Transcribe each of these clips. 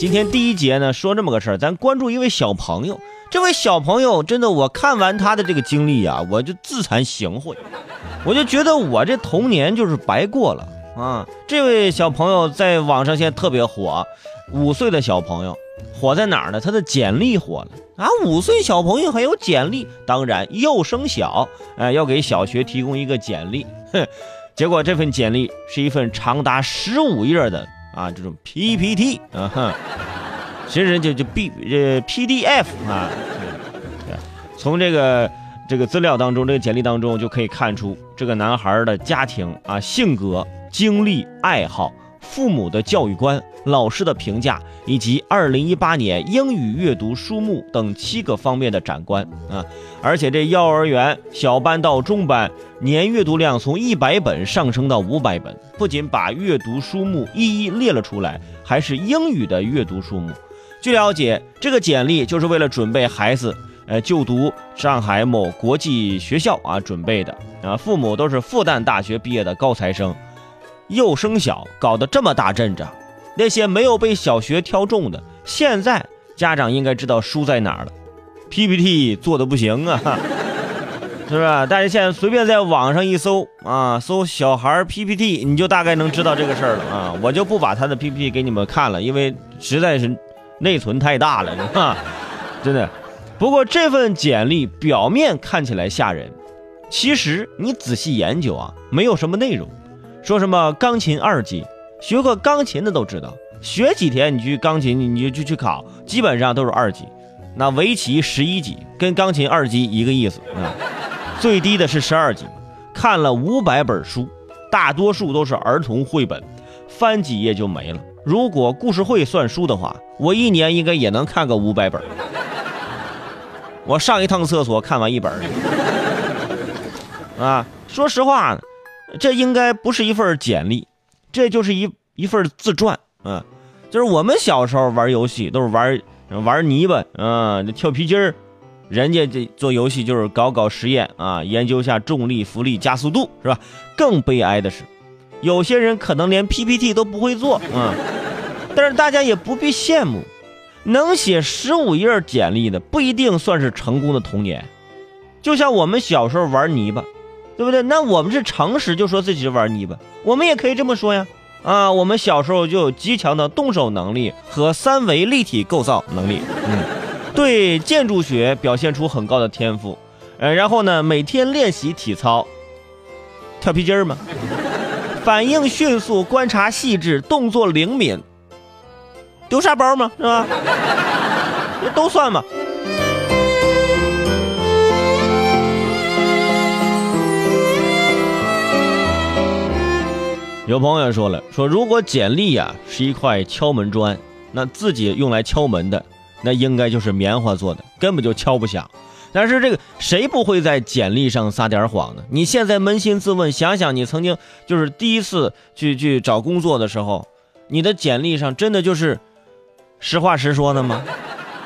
今天第一节呢，说这么个事儿，咱关注一位小朋友。这位小朋友真的，我看完他的这个经历啊，我就自惭形秽，我就觉得我这童年就是白过了啊。这位小朋友在网上现在特别火，五岁的小朋友火在哪儿呢？他的简历火了啊！五岁小朋友还有简历，当然幼升小，哎，要给小学提供一个简历，哼。结果这份简历是一份长达十五页的啊这种 PPT 啊哼。其实就就 B 呃 PDF 啊，从这个这个资料当中，这个简历当中就可以看出这个男孩的家庭啊、性格、经历、爱好、父母的教育观、老师的评价，以及2018年英语阅读书目等七个方面的展观啊。而且这幼儿园小班到中班年阅读量从一百本上升到五百本，不仅把阅读书目一一列了出来，还是英语的阅读书目。据了解，这个简历就是为了准备孩子，呃，就读上海某国际学校啊准备的啊。父母都是复旦大学毕业的高材生，幼升小搞得这么大阵仗，那些没有被小学挑中的，现在家长应该知道输在哪儿了。PPT 做的不行啊，是不是？大家现在随便在网上一搜啊，搜小孩 PPT，你就大概能知道这个事儿了啊。我就不把他的 PPT 给你们看了，因为实在是。内存太大了，是吧？真的。不过这份简历表面看起来吓人，其实你仔细研究啊，没有什么内容。说什么钢琴二级，学过钢琴的都知道，学几天你去钢琴，你就去考，基本上都是二级。那围棋十一级，跟钢琴二级一个意思啊。最低的是十二级，看了五百本书，大多数都是儿童绘本，翻几页就没了。如果故事会算书的话，我一年应该也能看个五百本。我上一趟厕所看完一本。啊，说实话，这应该不是一份简历，这就是一一份自传。嗯，就是我们小时候玩游戏都是玩玩泥巴，啊，跳皮筋儿，人家这做游戏就是搞搞实验啊，研究下重力、浮力、加速度，是吧？更悲哀的是。有些人可能连 PPT 都不会做，嗯，但是大家也不必羡慕，能写十五页简历的不一定算是成功的童年。就像我们小时候玩泥巴，对不对？那我们是诚实就说自己是玩泥巴，我们也可以这么说呀。啊，我们小时候就有极强的动手能力和三维立体构造能力，嗯，对建筑学表现出很高的天赋，呃，然后呢，每天练习体操，跳皮筋儿嘛。反应迅速，观察细致，动作灵敏，丢沙包嘛？是吧？这都算嘛。有朋友说了，说如果简历呀是一块敲门砖，那自己用来敲门的，那应该就是棉花做的，根本就敲不响。但是这个谁不会在简历上撒点谎呢？你现在扪心自问，想想你曾经就是第一次去去找工作的时候，你的简历上真的就是实话实说的吗？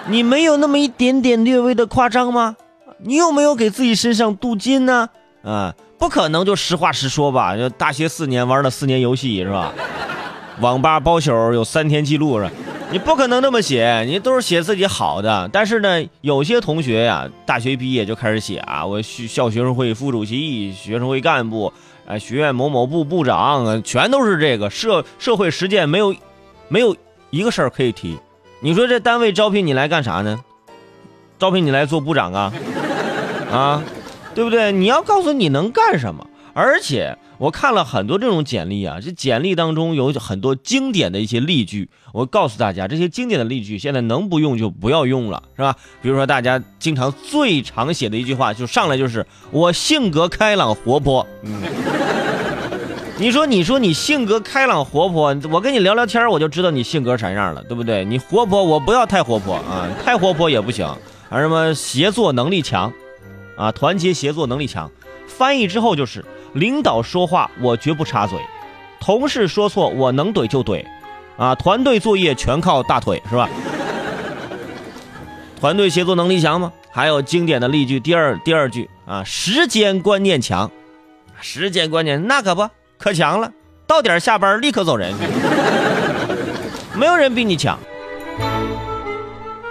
你没有那么一点点略微的夸张吗？你有没有给自己身上镀金呢？啊，不可能就实话实说吧？就大学四年玩了四年游戏是吧？网吧包宿有三天记录是吧？你不可能那么写，你都是写自己好的。但是呢，有些同学呀，大学毕业就开始写啊，我校学生会副主席、学生会干部，啊，学院某某部部长，全都是这个社社会实践，没有，没有一个事儿可以提。你说这单位招聘你来干啥呢？招聘你来做部长啊？啊，对不对？你要告诉你能干什么，而且。我看了很多这种简历啊，这简历当中有很多经典的一些例句。我告诉大家，这些经典的例句现在能不用就不要用了，是吧？比如说大家经常最常写的一句话，就上来就是我性格开朗活泼。嗯，你说你说你性格开朗活泼，我跟你聊聊天我就知道你性格啥样了，对不对？你活泼，我不要太活泼啊，太活泼也不行。还什么协作能力强，啊，团结协作能力强。翻译之后就是。领导说话我绝不插嘴，同事说错我能怼就怼，啊，团队作业全靠大腿是吧？团队协作能力强吗？还有经典的例句，第二第二句啊，时间观念强，时间观念那可不可强了，到点下班立刻走人，没有人比你强。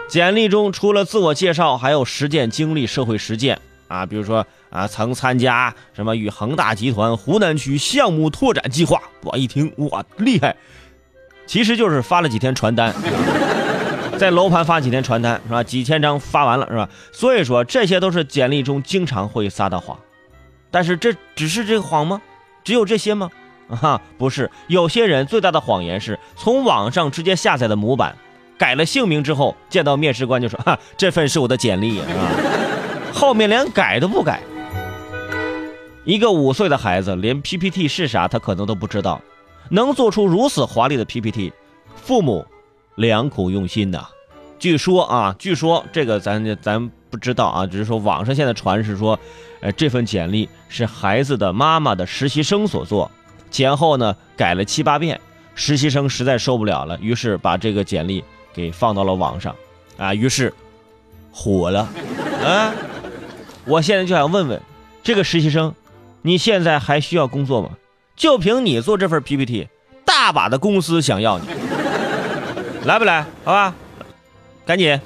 简历中除了自我介绍，还有实践经历、社会实践啊，比如说啊，曾参加什么与恒大集团湖南区项目拓展计划。我一听，哇，厉害！其实就是发了几天传单，在楼盘发几天传单是吧？几千张发完了是吧？所以说这些都是简历中经常会撒的谎。但是这只是这个谎吗？只有这些吗？啊，不是，有些人最大的谎言是从网上直接下载的模板，改了姓名之后，见到面试官就说：“哈，这份是我的简历啊。”后面连改都不改。一个五岁的孩子连 PPT 是啥他可能都不知道，能做出如此华丽的 PPT，父母良苦用心呐。据说啊，据说这个咱咱不知道啊，只是说网上现在传是说，呃，这份简历是孩子的妈妈的实习生所做。前后呢改了七八遍，实习生实在受不了了，于是把这个简历给放到了网上，啊，于是火了，啊！我现在就想问问这个实习生，你现在还需要工作吗？就凭你做这份 PPT，大把的公司想要你，来不来？好吧，赶紧。